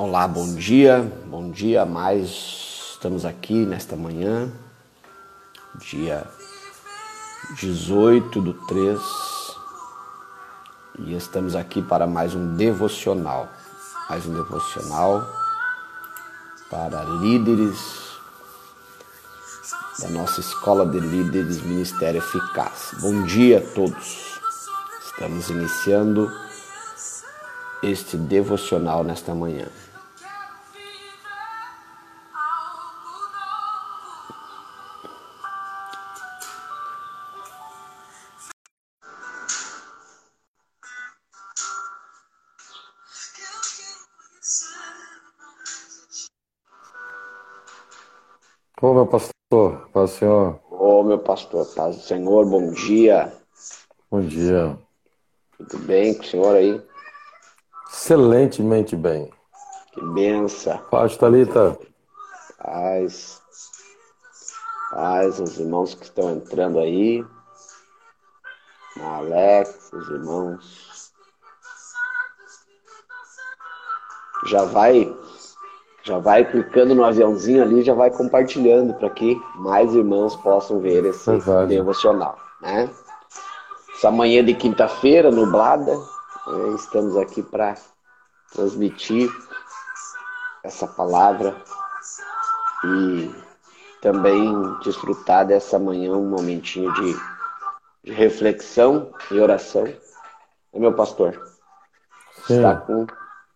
Olá, bom dia, bom dia mais. Estamos aqui nesta manhã, dia 18 do 3, e estamos aqui para mais um devocional. Mais um devocional para líderes da nossa Escola de Líderes Ministério Eficaz. Bom dia a todos. Estamos iniciando este devocional nesta manhã. Paz do Senhor. Ô, meu pastor, paz do Senhor, bom dia. Bom dia. Tudo bem com o senhor aí? Excelentemente bem. Que benção. Paz, Thalita. Paz. Paz, os irmãos que estão entrando aí. Alex, os irmãos. Já vai já vai clicando no aviãozinho ali, já vai compartilhando para que mais irmãos possam ver esse Verdade. devocional, né? Essa manhã de quinta-feira, nublada, né, estamos aqui para transmitir essa palavra e também desfrutar dessa manhã um momentinho de, de reflexão e oração. É meu pastor. Está, com,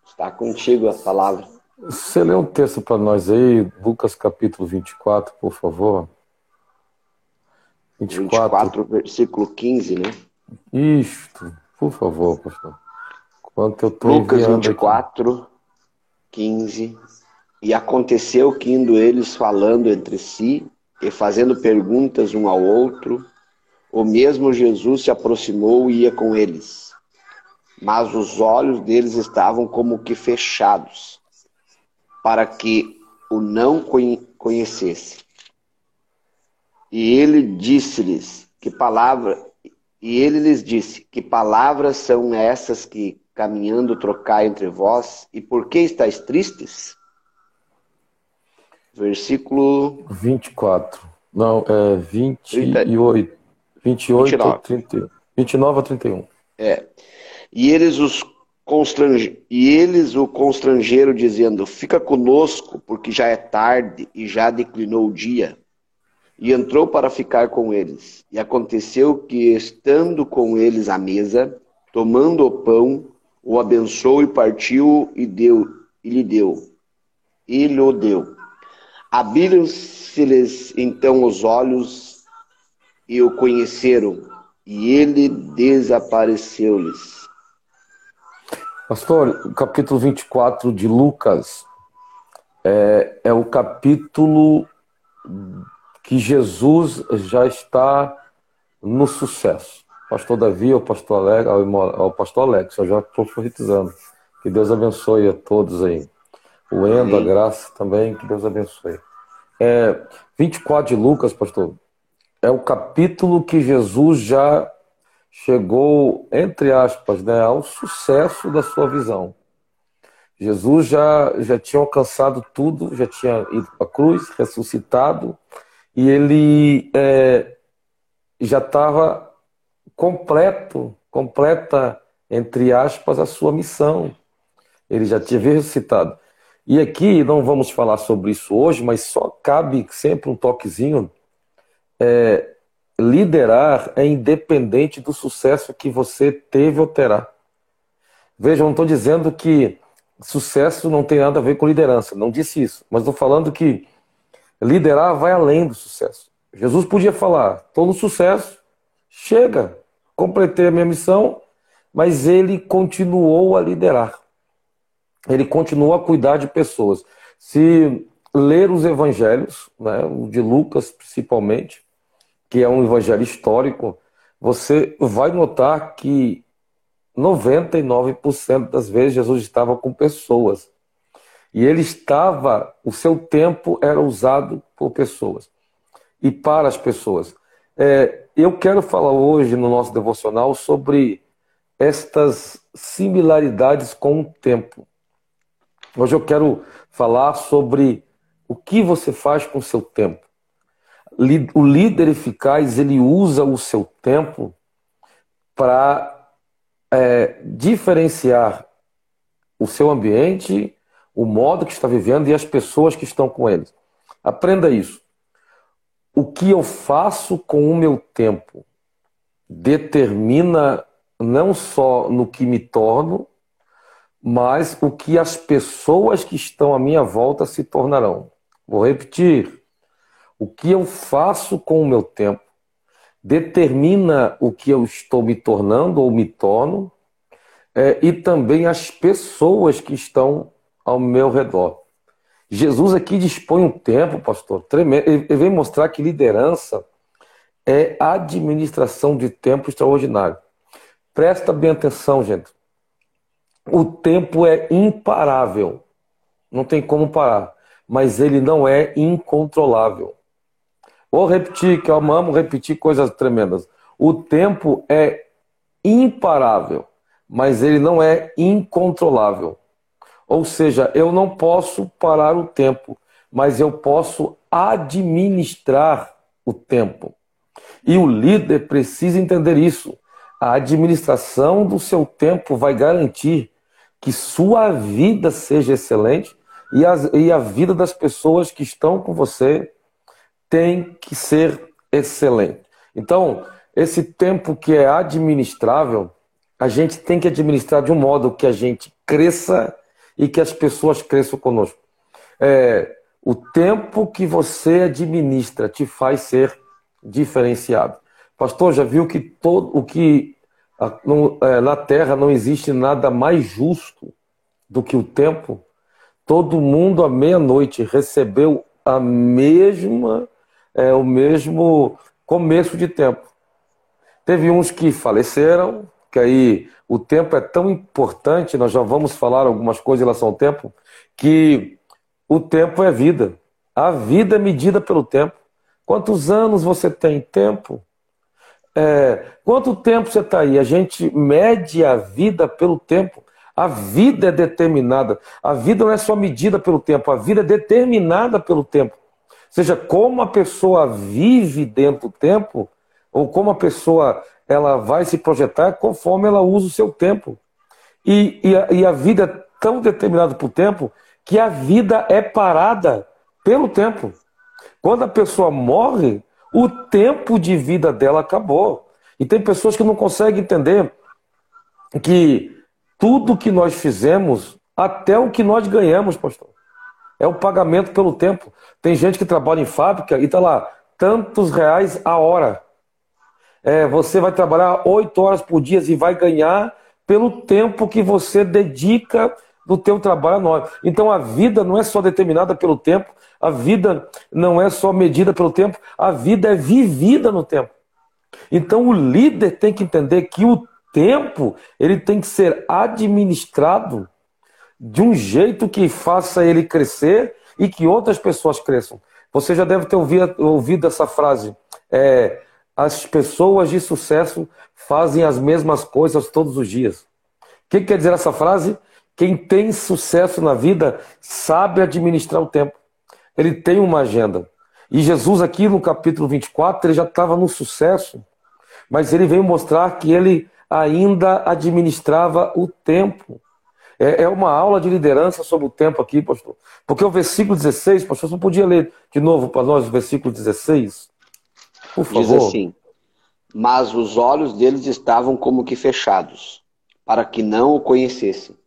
está contigo a palavra. Você lê um texto para nós aí, Lucas capítulo 24, por favor. 24. 24, versículo 15, né? Isto, por favor, pastor. Quanto eu tô Lucas 24, aqui. 15. E aconteceu que indo eles falando entre si e fazendo perguntas um ao outro, o mesmo Jesus se aproximou e ia com eles. Mas os olhos deles estavam como que fechados para que o não conhecesse. E ele disse-lhes que palavra e ele lhes disse que palavras são essas que caminhando trocar entre vós e por que estáis tristes? Versículo 24. Não, é 28. 28 29. 30, 29 a 31. É. E eles os Constrange... E eles o constrangeram, dizendo: Fica conosco, porque já é tarde e já declinou o dia. E entrou para ficar com eles. E aconteceu que, estando com eles à mesa, tomando o pão, o abençoou e partiu e deu e lhe deu. E lhe deu. Abriram-se-lhes então os olhos e o conheceram, e ele desapareceu-lhes. Pastor, o capítulo 24 de Lucas é, é o capítulo que Jesus já está no sucesso. Pastor Davi, o pastor Alex, ao pastor Alex, eu já estou profetizando. Que Deus abençoe a todos aí. O Endo, a graça também, que Deus abençoe. É, 24 de Lucas, pastor, é o capítulo que Jesus já chegou, entre aspas, né, ao sucesso da sua visão. Jesus já, já tinha alcançado tudo, já tinha ido para a cruz, ressuscitado, e ele é, já estava completo, completa, entre aspas, a sua missão. Ele já tinha ressuscitado. E aqui não vamos falar sobre isso hoje, mas só cabe sempre um toquezinho. É, liderar é independente do sucesso que você teve ou terá. Veja, eu não estou dizendo que sucesso não tem nada a ver com liderança, não disse isso, mas estou falando que liderar vai além do sucesso. Jesus podia falar: estou no sucesso, chega, completei a minha missão, mas ele continuou a liderar. Ele continuou a cuidar de pessoas. Se ler os evangelhos, né, de Lucas principalmente, que é um evangelho histórico, você vai notar que 99% das vezes Jesus estava com pessoas. E ele estava, o seu tempo era usado por pessoas e para as pessoas. É, eu quero falar hoje no nosso devocional sobre estas similaridades com o tempo. Hoje eu quero falar sobre o que você faz com o seu tempo. O líder eficaz, ele usa o seu tempo para é, diferenciar o seu ambiente, o modo que está vivendo e as pessoas que estão com ele. Aprenda isso. O que eu faço com o meu tempo determina não só no que me torno, mas o que as pessoas que estão à minha volta se tornarão. Vou repetir. O que eu faço com o meu tempo determina o que eu estou me tornando ou me torno, é, e também as pessoas que estão ao meu redor. Jesus aqui dispõe um tempo, pastor, tremendo. Ele vem mostrar que liderança é administração de tempo extraordinário. Presta bem atenção, gente. O tempo é imparável. Não tem como parar. Mas ele não é incontrolável. Vou repetir, que eu amo repetir coisas tremendas. O tempo é imparável, mas ele não é incontrolável. Ou seja, eu não posso parar o tempo, mas eu posso administrar o tempo. E o líder precisa entender isso. A administração do seu tempo vai garantir que sua vida seja excelente e, as, e a vida das pessoas que estão com você tem que ser excelente. Então, esse tempo que é administrável, a gente tem que administrar de um modo que a gente cresça e que as pessoas cresçam conosco. É, o tempo que você administra te faz ser diferenciado. Pastor, já viu que todo o que é, na Terra não existe nada mais justo do que o tempo? Todo mundo à meia-noite recebeu a mesma, é, o mesmo começo de tempo. Teve uns que faleceram, que aí o tempo é tão importante, nós já vamos falar algumas coisas em relação ao tempo, que o tempo é vida. A vida é medida pelo tempo. Quantos anos você tem? Tempo. É, quanto tempo você está aí? A gente mede a vida pelo tempo. A vida é determinada. A vida não é só medida pelo tempo, a vida é determinada pelo tempo. Seja, como a pessoa vive dentro do tempo, ou como a pessoa ela vai se projetar conforme ela usa o seu tempo. E, e, a, e a vida é tão determinada pelo tempo que a vida é parada pelo tempo. Quando a pessoa morre, o tempo de vida dela acabou. E tem pessoas que não conseguem entender que tudo que nós fizemos, até o que nós ganhamos, pastor, é o pagamento pelo tempo. Tem gente que trabalha em fábrica e está lá, tantos reais a hora. É, você vai trabalhar oito horas por dia e vai ganhar pelo tempo que você dedica do teu trabalho a nós. Então a vida não é só determinada pelo tempo, a vida não é só medida pelo tempo, a vida é vivida no tempo. Então o líder tem que entender que o tempo ele tem que ser administrado de um jeito que faça ele crescer e que outras pessoas cresçam. Você já deve ter ouvido, ouvido essa frase. É, as pessoas de sucesso fazem as mesmas coisas todos os dias. O que quer dizer essa frase? Quem tem sucesso na vida sabe administrar o tempo. Ele tem uma agenda. E Jesus, aqui no capítulo 24, ele já estava no sucesso, mas ele veio mostrar que ele ainda administrava o tempo. É, é uma aula de liderança sobre o tempo aqui, pastor. Porque o versículo 16, pastor, você podia ler de novo para nós o versículo 16? Por favor. Diz assim: Mas os olhos deles estavam como que fechados, para que não o conhecessem.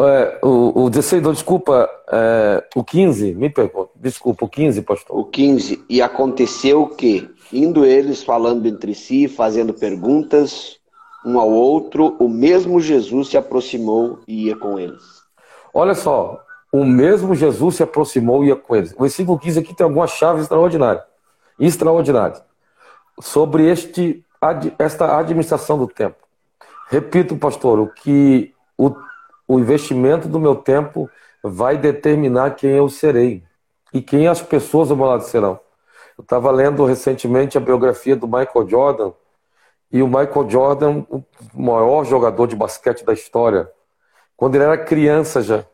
É, o, o 16, não, desculpa, é, o 15, me pergunto, desculpa, o 15, pastor. O 15, e aconteceu que, indo eles falando entre si, fazendo perguntas um ao outro, o mesmo Jesus se aproximou e ia com eles. Olha só, o mesmo Jesus se aproximou e ia com eles. O versículo 15 aqui tem algumas chaves extraordinárias, extraordinárias, sobre este, esta administração do tempo. Repito, pastor, o que o o investimento do meu tempo vai determinar quem eu serei e quem as pessoas ao meu lado serão. Eu estava lendo recentemente a biografia do Michael Jordan e o Michael Jordan, o maior jogador de basquete da história, quando ele era criança já,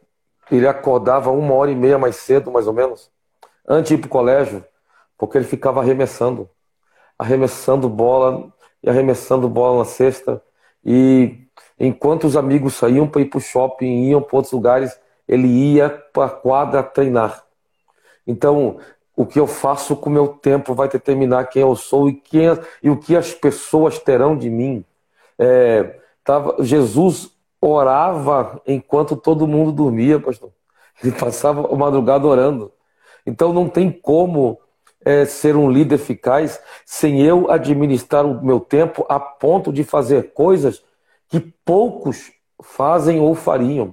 ele acordava uma hora e meia mais cedo, mais ou menos, antes de ir para o colégio, porque ele ficava arremessando. Arremessando bola e arremessando bola na cesta. E enquanto os amigos saíam para ir para o shopping, iam para outros lugares, ele ia para a quadra treinar. Então, o que eu faço com o meu tempo vai determinar quem eu sou e, quem, e o que as pessoas terão de mim. É, tava, Jesus orava enquanto todo mundo dormia, pastor. Ele passava a madrugada orando. Então não tem como é, ser um líder eficaz sem eu administrar o meu tempo a ponto de fazer coisas que poucos fazem ou fariam.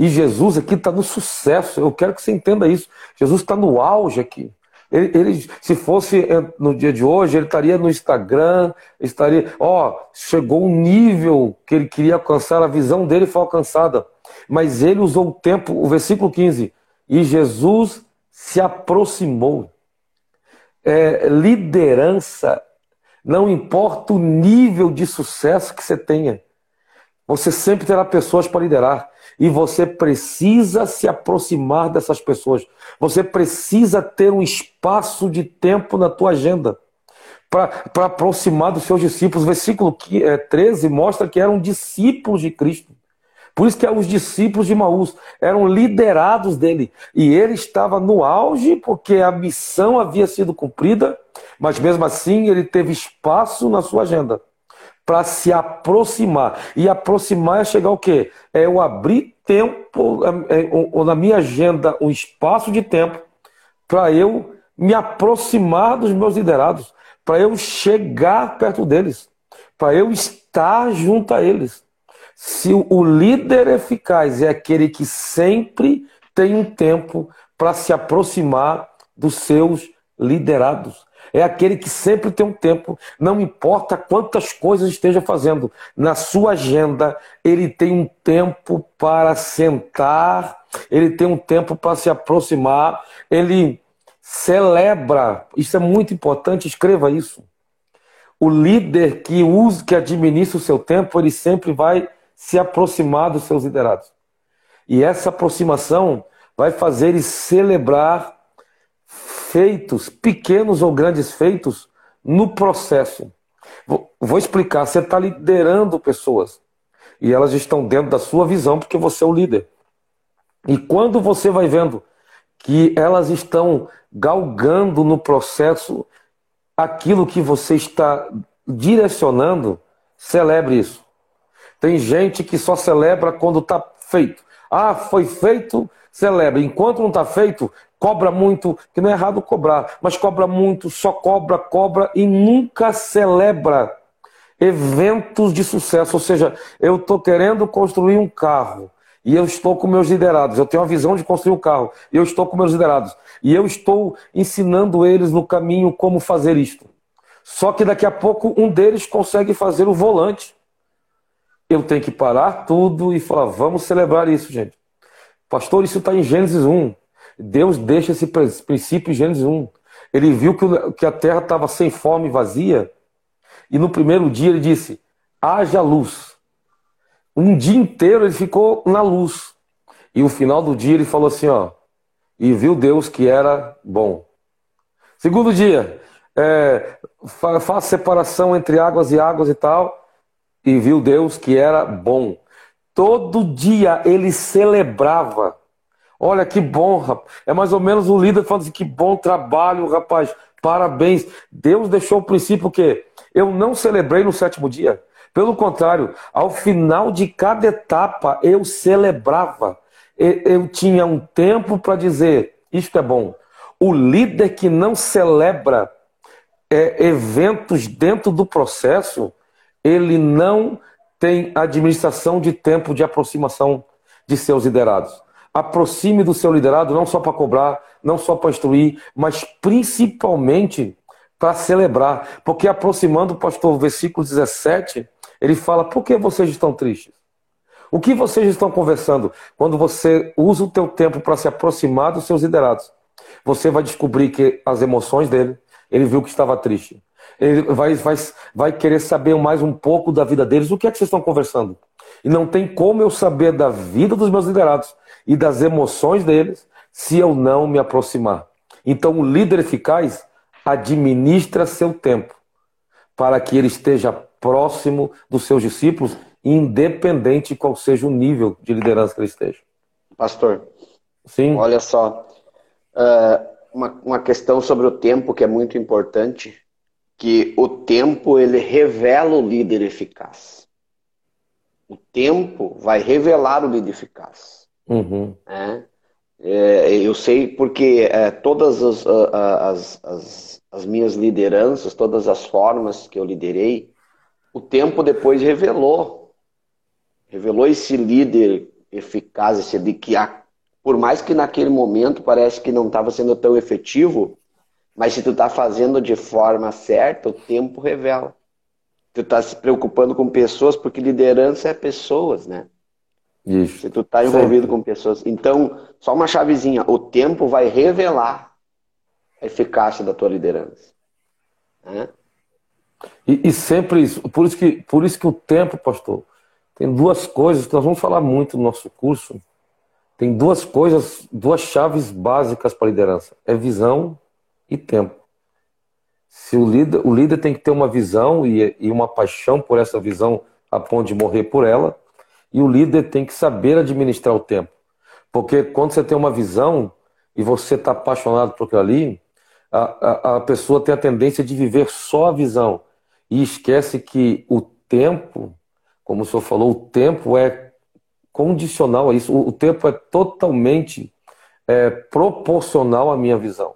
E Jesus aqui está no sucesso. Eu quero que você entenda isso. Jesus está no auge aqui. Ele, ele, se fosse é, no dia de hoje, ele estaria no Instagram, estaria, ó, chegou um nível que ele queria alcançar, a visão dele foi alcançada. Mas ele usou o tempo, o versículo 15, e Jesus se aproximou. É, liderança, não importa o nível de sucesso que você tenha, você sempre terá pessoas para liderar. E você precisa se aproximar dessas pessoas. Você precisa ter um espaço de tempo na tua agenda para aproximar dos seus discípulos. Versículo 13 é, mostra que eram discípulos de Cristo. Por isso que os discípulos de Maús eram liderados dele. E ele estava no auge, porque a missão havia sido cumprida, mas mesmo assim ele teve espaço na sua agenda para se aproximar. E aproximar é chegar ao quê? É eu abrir tempo, é, é, ou na minha agenda, um espaço de tempo para eu me aproximar dos meus liderados, para eu chegar perto deles, para eu estar junto a eles. Se o líder eficaz é aquele que sempre tem um tempo para se aproximar dos seus liderados. É aquele que sempre tem um tempo, não importa quantas coisas esteja fazendo, na sua agenda, ele tem um tempo para sentar, ele tem um tempo para se aproximar, ele celebra. Isso é muito importante, escreva isso. O líder que usa, que administra o seu tempo, ele sempre vai se aproximar dos seus liderados. E essa aproximação vai fazer ele celebrar feitos, pequenos ou grandes feitos, no processo. Vou explicar. Você está liderando pessoas e elas estão dentro da sua visão porque você é o líder. E quando você vai vendo que elas estão galgando no processo aquilo que você está direcionando, celebre isso. Tem gente que só celebra quando está feito. Ah, foi feito, celebra. Enquanto não está feito, cobra muito, que não é errado cobrar, mas cobra muito, só cobra, cobra e nunca celebra eventos de sucesso. Ou seja, eu estou querendo construir um carro e eu estou com meus liderados. Eu tenho a visão de construir um carro e eu estou com meus liderados. E eu estou ensinando eles no caminho como fazer isto. Só que daqui a pouco um deles consegue fazer o volante. Eu tenho que parar tudo e falar: vamos celebrar isso, gente. Pastor, isso está em Gênesis 1. Deus deixa esse princípio em Gênesis 1. Ele viu que a terra estava sem fome e vazia, e no primeiro dia ele disse: haja luz. Um dia inteiro ele ficou na luz. E no final do dia ele falou assim: ó, e viu Deus que era bom. Segundo dia, é, faz separação entre águas e águas e tal, e viu Deus que era bom. Todo dia ele celebrava Olha que bom, rapaz. É mais ou menos o líder falando assim: que bom trabalho, rapaz. Parabéns. Deus deixou o princípio que eu não celebrei no sétimo dia. Pelo contrário, ao final de cada etapa eu celebrava. Eu tinha um tempo para dizer: isto é bom. O líder que não celebra é, eventos dentro do processo, ele não tem administração de tempo de aproximação de seus liderados aproxime do seu liderado, não só para cobrar, não só para instruir, mas principalmente para celebrar. Porque aproximando o pastor, versículo 17, ele fala: por que vocês estão tristes? O que vocês estão conversando? Quando você usa o teu tempo para se aproximar dos seus liderados, você vai descobrir que as emoções dele, ele viu que estava triste. Ele vai, vai, vai querer saber mais um pouco da vida deles. O que é que vocês estão conversando? E não tem como eu saber da vida dos meus liderados e das emoções deles se eu não me aproximar. Então, o líder eficaz administra seu tempo para que ele esteja próximo dos seus discípulos, independente qual seja o nível de liderança que ele esteja. Pastor, Sim. olha só, uh, uma, uma questão sobre o tempo que é muito importante, que o tempo ele revela o líder eficaz. O tempo vai revelar o líder eficaz. Uhum. É? É, eu sei porque é, todas as, as, as, as, minhas lideranças, todas as formas que eu liderei, o tempo depois revelou. Revelou esse líder eficaz, esse de que, por mais que naquele momento parece que não estava sendo tão efetivo, mas se tu está fazendo de forma certa, o tempo revela. Tu está se preocupando com pessoas, porque liderança é pessoas, né? Isso. Se tu está envolvido com pessoas. Então, só uma chavezinha. O tempo vai revelar a eficácia da tua liderança. Né? E, e, sempre isso. Por isso, que, por isso que o tempo, pastor, tem duas coisas que nós vamos falar muito no nosso curso. Tem duas coisas, duas chaves básicas para a liderança. É visão e tempo. Se o líder, o líder tem que ter uma visão e, e uma paixão por essa visão a ponto de morrer por ela, e o líder tem que saber administrar o tempo. Porque quando você tem uma visão e você está apaixonado por aquilo ali, a, a, a, pessoa tem a tendência de viver só a visão. E esquece que o tempo, como o senhor falou, o tempo é condicional a isso. O, o tempo é totalmente é, proporcional à minha visão.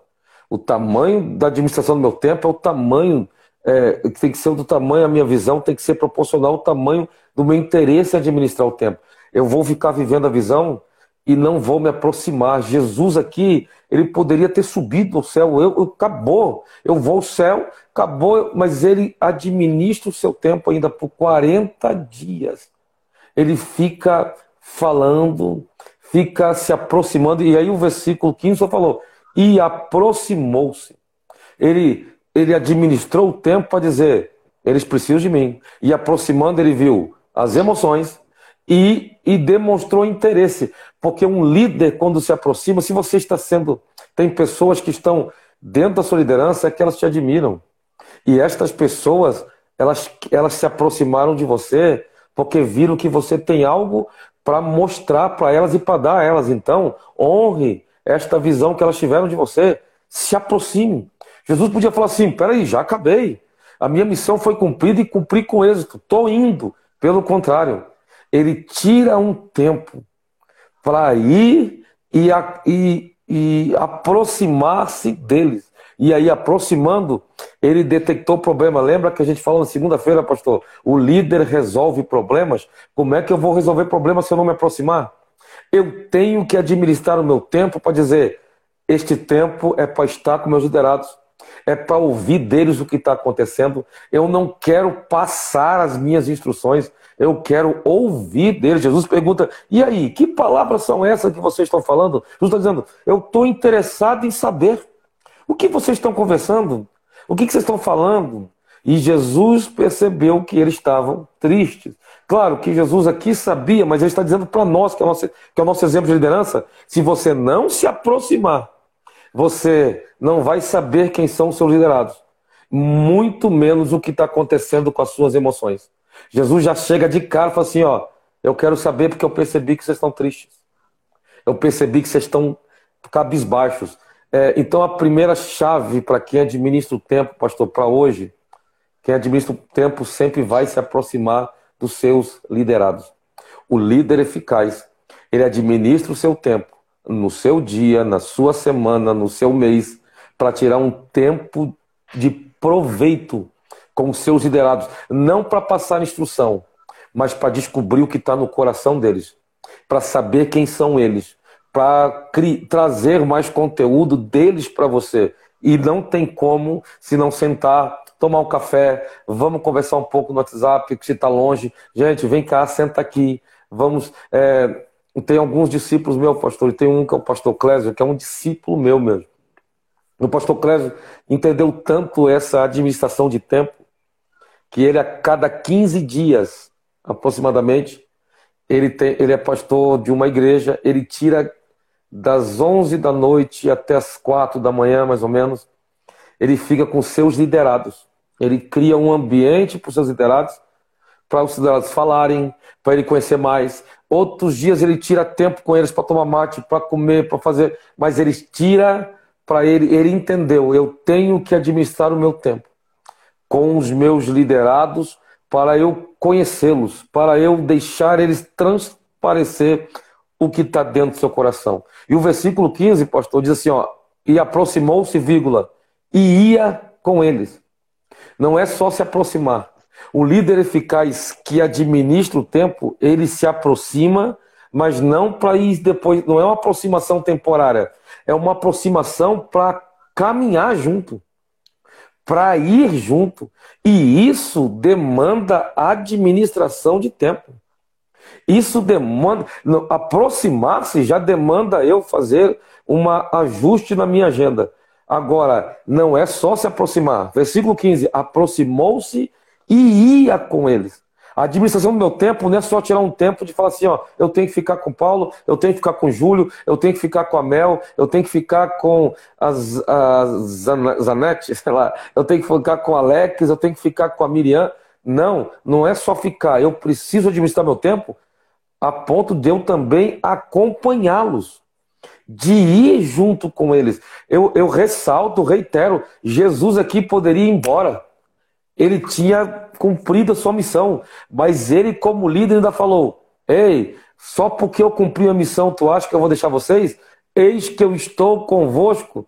O tamanho da administração do meu tempo é o tamanho é, tem que ser do tamanho, a minha visão tem que ser proporcional ao tamanho do meu interesse em administrar o tempo. Eu vou ficar vivendo a visão e não vou me aproximar. Jesus aqui, ele poderia ter subido ao céu, eu, eu, acabou, eu vou ao céu, acabou, mas ele administra o seu tempo ainda por 40 dias. Ele fica falando, fica se aproximando, e aí o versículo 15 só falou, e aproximou-se. Ele ele administrou o tempo para dizer: eles precisam de mim. E aproximando, ele viu as emoções e, e demonstrou interesse. Porque um líder, quando se aproxima, se você está sendo. Tem pessoas que estão dentro da sua liderança é que elas te admiram. E estas pessoas, elas, elas se aproximaram de você porque viram que você tem algo para mostrar para elas e para dar a elas. Então, honre esta visão que elas tiveram de você. Se aproxime. Jesus podia falar assim: peraí, já acabei. A minha missão foi cumprida e cumpri com êxito. Estou indo. Pelo contrário, ele tira um tempo para ir e, e, e aproximar-se deles. E aí, aproximando, ele detectou o problema. Lembra que a gente falou na segunda-feira, pastor? O líder resolve problemas. Como é que eu vou resolver problemas se eu não me aproximar? Eu tenho que administrar o meu tempo para dizer: este tempo é para estar com meus liderados é para ouvir deles o que está acontecendo. Eu não quero passar as minhas instruções, eu quero ouvir deles. Jesus pergunta: e aí, que palavras são essas que vocês estão falando? Jesus está dizendo: eu estou interessado em saber o que vocês estão conversando, o que, que vocês estão falando. E Jesus percebeu que eles estavam tristes. Claro que Jesus aqui sabia, mas ele está dizendo para nós, que é, o nosso, que é o nosso exemplo de liderança: se você não se aproximar você não vai saber quem são os seus liderados, muito menos o que está acontecendo com as suas emoções. Jesus já chega de cara e fala assim: ó, eu quero saber porque eu percebi que vocês estão tristes. Eu percebi que vocês estão cabisbaixos. É, então, a primeira chave para quem administra o tempo, pastor, para hoje, quem administra o tempo sempre vai se aproximar dos seus liderados. O líder eficaz, ele administra o seu tempo no seu dia, na sua semana, no seu mês, para tirar um tempo de proveito com os seus liderados. Não para passar instrução, mas para descobrir o que está no coração deles, para saber quem são eles, para trazer mais conteúdo deles para você. E não tem como se não sentar, tomar um café, vamos conversar um pouco no WhatsApp, que você está longe. Gente, vem cá, senta aqui. Vamos. É, tem alguns discípulos meus, pastor, e tem um que é o pastor Clésio, que é um discípulo meu mesmo. O pastor Clésio entendeu tanto essa administração de tempo que ele, a cada 15 dias, aproximadamente, ele, tem, ele é pastor de uma igreja, ele tira das 11 da noite até as 4 da manhã, mais ou menos, ele fica com seus liderados. Ele cria um ambiente para os seus liderados, para os liderados falarem, para ele conhecer mais. Outros dias ele tira tempo com eles para tomar mate, para comer, para fazer, mas ele tira para ele, ele entendeu, eu tenho que administrar o meu tempo com os meus liderados para eu conhecê-los, para eu deixar eles transparecer o que está dentro do seu coração. E o versículo 15, pastor, diz assim: ó, e aproximou-se, vírgula, e ia com eles. Não é só se aproximar. O líder eficaz que administra o tempo, ele se aproxima, mas não para ir depois, não é uma aproximação temporária, é uma aproximação para caminhar junto, para ir junto. E isso demanda administração de tempo. Isso demanda. Aproximar-se já demanda eu fazer um ajuste na minha agenda. Agora, não é só se aproximar. Versículo 15: aproximou-se e ia com eles. A administração do meu tempo não é só tirar um tempo de falar assim, ó, eu tenho que ficar com Paulo, eu tenho que ficar com Júlio, eu tenho que ficar com a Mel, eu tenho que ficar com as, as Zanete, sei lá, eu tenho que ficar com Alex, eu tenho que ficar com a Miriam. Não, não é só ficar, eu preciso administrar meu tempo a ponto de eu também acompanhá-los, de ir junto com eles. Eu, eu ressalto, reitero, Jesus aqui poderia ir embora. Ele tinha cumprido a sua missão, mas ele, como líder, ainda falou: Ei, só porque eu cumpri a missão, tu acha que eu vou deixar vocês? Eis que eu estou convosco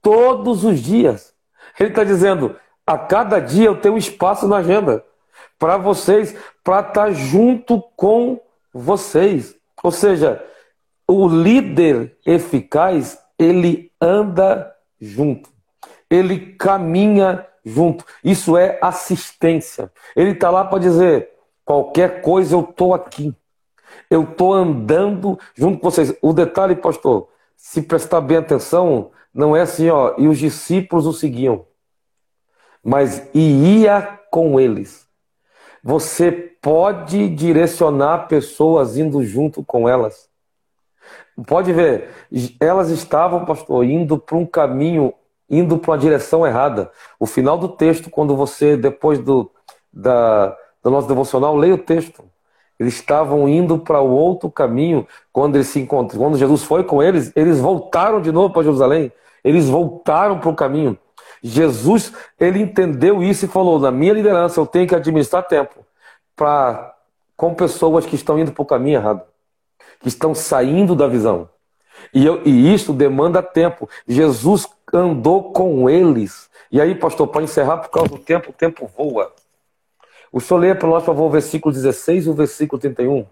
todos os dias. Ele está dizendo: a cada dia eu tenho espaço na agenda para vocês, para estar tá junto com vocês. Ou seja, o líder eficaz, ele anda junto. Ele caminha junto. Isso é assistência. Ele está lá para dizer: qualquer coisa eu estou aqui. Eu estou andando junto com vocês. O detalhe, pastor, se prestar bem atenção, não é assim, ó, e os discípulos o seguiam, mas ia com eles. Você pode direcionar pessoas indo junto com elas. Pode ver, elas estavam, pastor, indo para um caminho, indo para uma direção errada. O final do texto, quando você, depois do, da, do nosso devocional, leia o texto. Eles estavam indo para o outro caminho quando eles se encontram. Quando Jesus foi com eles, eles voltaram de novo para Jerusalém. Eles voltaram para o caminho. Jesus, ele entendeu isso e falou: na minha liderança eu tenho que administrar tempo para com pessoas que estão indo para o caminho errado, que estão saindo da visão. E, eu, e isso demanda tempo. Jesus andou com eles. E aí, pastor, para encerrar, por causa do tempo, o tempo voa. O senhor lê para nós, por favor, o versículo 16 e o versículo 31.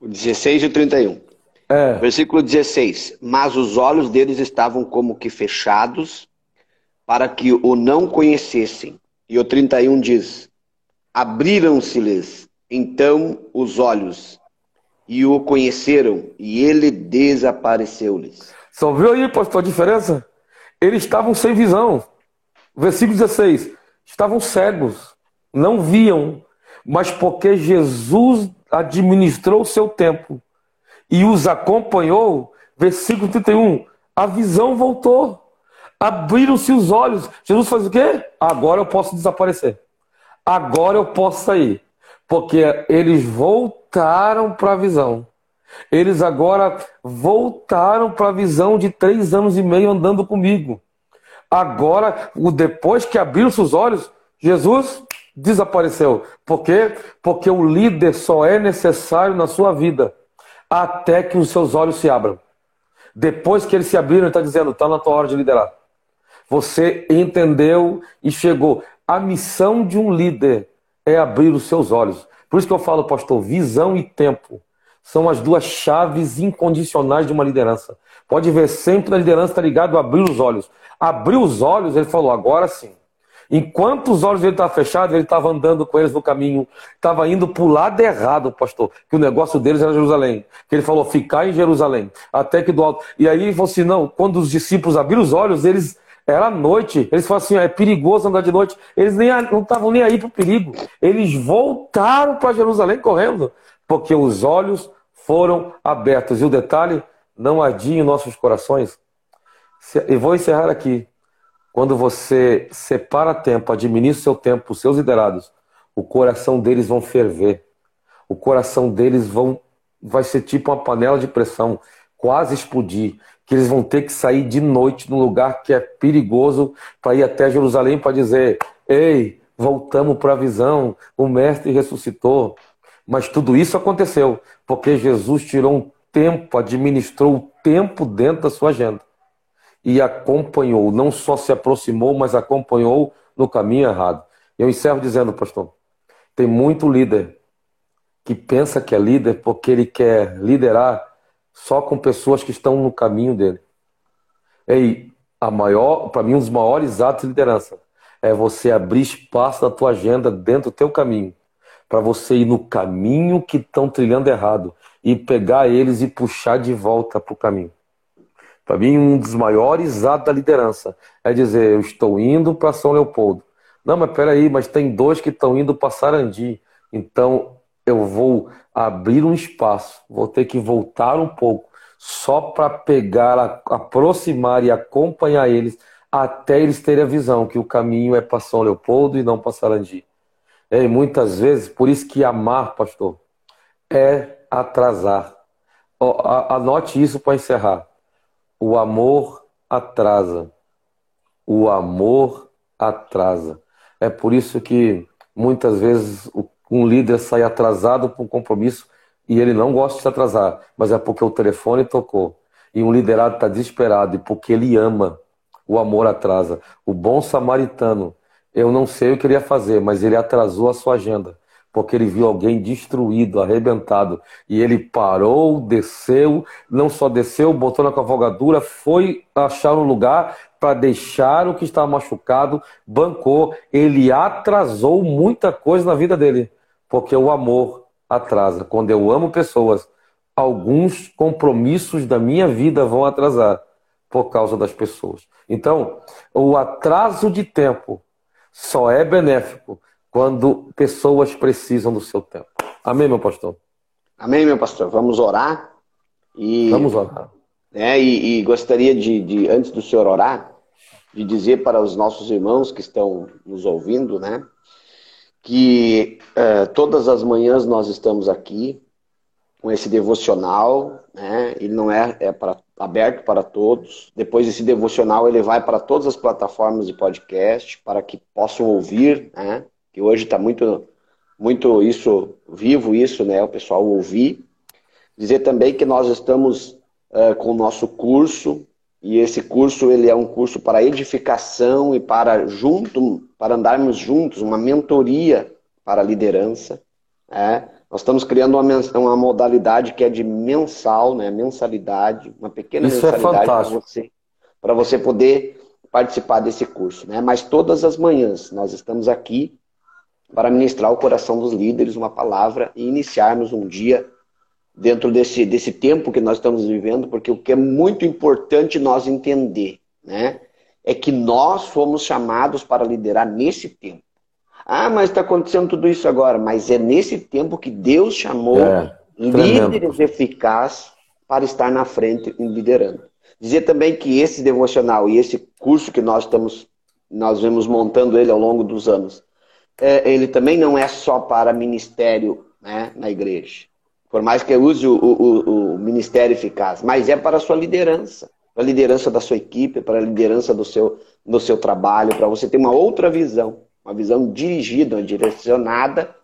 O 16 e o 31. É. Versículo 16. Mas os olhos deles estavam como que fechados, para que o não conhecessem. E o 31 diz: Abriram-se-lhes então os olhos e o conheceram, e ele desapareceu-lhes. Só viu aí, pastor, a diferença? Eles estavam sem visão. Versículo 16: estavam cegos, não viam, mas porque Jesus administrou o seu tempo e os acompanhou, versículo 31, a visão voltou. Abriram-se os olhos. Jesus faz o quê? Agora eu posso desaparecer. Agora eu posso sair. Porque eles voltaram para a visão. Eles agora voltaram para a visão de três anos e meio andando comigo. Agora, depois que abriram seus olhos, Jesus desapareceu. Por quê? Porque o líder só é necessário na sua vida até que os seus olhos se abram. Depois que eles se abriram, ele está dizendo: está na tua hora de liderar. Você entendeu e chegou. A missão de um líder é abrir os seus olhos. Por isso que eu falo, pastor, visão e tempo são as duas chaves incondicionais de uma liderança. Pode ver, sempre na liderança está ligado a abrir os olhos. Abrir os olhos, ele falou, agora sim. Enquanto os olhos dele estavam fechados, ele estava andando com eles no caminho, estava indo para o lado errado, pastor, que o negócio deles era Jerusalém. Que ele falou, ficar em Jerusalém, até que do alto. E aí ele falou assim: não, quando os discípulos abriram os olhos, eles Era noite. Eles falaram assim: é perigoso andar de noite. Eles nem, não estavam nem aí para o perigo. Eles voltaram para Jerusalém correndo, porque os olhos foram abertos. E o detalhe: não adiem nossos corações. E vou encerrar aqui. Quando você separa tempo, administra seu tempo, os seus liderados, o coração deles vão ferver. O coração deles vão vai ser tipo uma panela de pressão, quase explodir, que eles vão ter que sair de noite num lugar que é perigoso para ir até Jerusalém para dizer: "Ei, voltamos para a visão, o mestre ressuscitou". Mas tudo isso aconteceu porque Jesus tirou um tempo, administrou o tempo dentro da sua agenda e acompanhou, não só se aproximou, mas acompanhou no caminho errado. Eu encerro dizendo, pastor, tem muito líder que pensa que é líder porque ele quer liderar só com pessoas que estão no caminho dele. E a maior, para mim, um dos maiores atos de liderança é você abrir espaço na tua agenda dentro do teu caminho, para você ir no caminho que estão trilhando errado e pegar eles e puxar de volta para o caminho. Para mim, um dos maiores atos da liderança é dizer: eu estou indo para São Leopoldo. Não, mas peraí, mas tem dois que estão indo para Sarandi. Então, eu vou abrir um espaço, vou ter que voltar um pouco, só para pegar, aproximar e acompanhar eles, até eles terem a visão que o caminho é para São Leopoldo e não para Sarandi. E muitas vezes, por isso que amar, pastor, é atrasar. Anote isso para encerrar. O amor atrasa. O amor atrasa. É por isso que muitas vezes o um líder sai atrasado para um compromisso e ele não gosta de se atrasar, mas é porque o telefone tocou. E um liderado está desesperado e porque ele ama, o amor atrasa. O bom samaritano, eu não sei o que ele ia fazer, mas ele atrasou a sua agenda porque ele viu alguém destruído, arrebentado. E ele parou, desceu, não só desceu, botou na cavalgadura, foi achar um lugar para deixar o que estava machucado, bancou. Ele atrasou muita coisa na vida dele porque o amor atrasa. Quando eu amo pessoas, alguns compromissos da minha vida vão atrasar por causa das pessoas. Então, o atraso de tempo só é benéfico quando pessoas precisam do seu tempo. Amém, meu pastor? Amém, meu pastor. Vamos orar. E, Vamos orar. É, e, e gostaria de, de, antes do senhor orar, de dizer para os nossos irmãos que estão nos ouvindo, né? Que é, todas as manhãs nós estamos aqui com esse devocional, né? Ele não é, é para, aberto para todos. Depois esse devocional ele vai para todas as plataformas de podcast para que possam ouvir, né? Que hoje está muito, muito isso vivo isso, né? O pessoal ouvir. Dizer também que nós estamos é, com o nosso curso e esse curso ele é um curso para edificação e para junto, para andarmos juntos, uma mentoria para a liderança. É. Nós estamos criando uma, uma modalidade que é de mensal, né? mensalidade, uma pequena Isso é mensalidade é para você, para você poder participar desse curso. Né? Mas todas as manhãs nós estamos aqui para ministrar o coração dos líderes uma palavra e iniciarmos um dia dentro desse, desse tempo que nós estamos vivendo, porque o que é muito importante nós entender, né, é que nós fomos chamados para liderar nesse tempo. Ah, mas está acontecendo tudo isso agora, mas é nesse tempo que Deus chamou é, líderes eficazes para estar na frente e liderando. Dizer também que esse devocional e esse curso que nós estamos, nós vemos montando ele ao longo dos anos, é, ele também não é só para ministério né, na igreja. Por mais que use o, o, o ministério eficaz, mas é para a sua liderança, para a liderança da sua equipe, para a liderança do seu, do seu trabalho, para você ter uma outra visão, uma visão dirigida, direcionada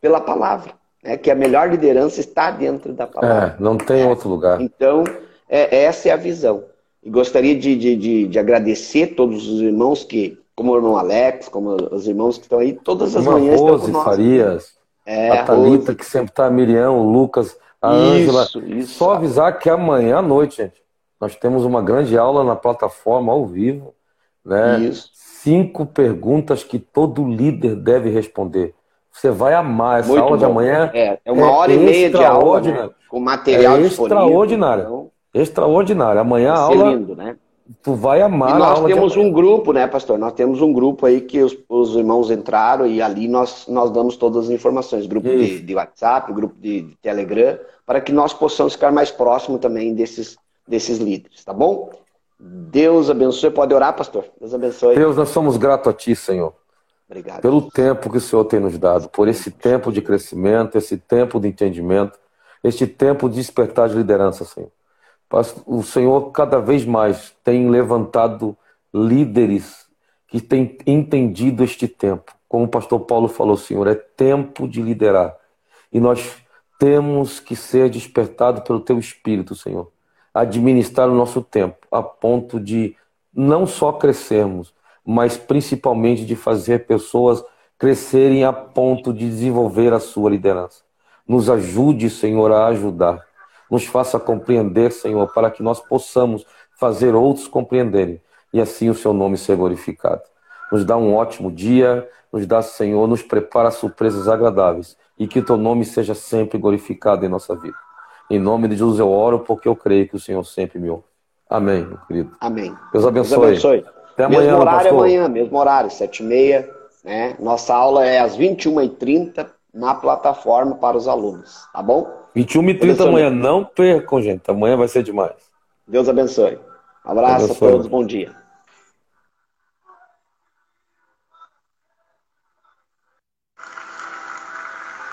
pela palavra. Né? Que a melhor liderança está dentro da palavra. É, não tem é. outro lugar. Então, é, essa é a visão. E gostaria de, de, de, de agradecer todos os irmãos que, como o irmão Alex, como os irmãos que estão aí, todas as Uma manhãs. Rose, Farias. É, a Thalita, que sempre tá, a Miriam, o Lucas, a Ângela. Só avisar que amanhã à noite, gente, nós temos uma grande aula na plataforma ao vivo. Né? Isso. Cinco perguntas que todo líder deve responder. Você vai amar essa Muito aula bom. de amanhã. É, é uma é hora e meia de aula, né? com material é extraordinário. Então, extraordinário. Amanhã a aula. Lindo, né? Tu vai amar. E nós temos de... um grupo, né, pastor? Nós temos um grupo aí que os, os, irmãos entraram e ali nós, nós damos todas as informações. Grupo de, de, WhatsApp, grupo de, de, Telegram, para que nós possamos ficar mais próximo também desses, desses líderes, tá bom? Deus abençoe. Pode orar, pastor? Deus abençoe. Deus, nós somos gratos a Ti, Senhor. Obrigado. Pelo Deus. tempo que o Senhor tem nos dado, por esse tempo de crescimento, esse tempo de entendimento, este tempo de despertar de liderança, Senhor. O Senhor cada vez mais tem levantado líderes que têm entendido este tempo. Como o pastor Paulo falou, Senhor, é tempo de liderar. E nós temos que ser despertados pelo Teu Espírito, Senhor. Administrar o nosso tempo a ponto de não só crescermos, mas principalmente de fazer pessoas crescerem a ponto de desenvolver a sua liderança. Nos ajude, Senhor, a ajudar nos faça compreender, Senhor, para que nós possamos fazer outros compreenderem e assim o seu nome ser glorificado. Nos dá um ótimo dia, nos dá, Senhor, nos prepara surpresas agradáveis e que o teu nome seja sempre glorificado em nossa vida. Em nome de Jesus eu oro porque eu creio que o Senhor sempre me ouve. Amém, meu querido. Amém. Deus abençoe. Deus abençoe. Até amanhã, mesmo horário pastor. amanhã, mesmo horário, sete e meia. Né? Nossa aula é às 21h30 na plataforma para os alunos, tá bom? 21 e 30 amanhã. Não percam, gente. Amanhã vai ser demais. Deus abençoe. Abraço abençoe. a todos. Bom dia.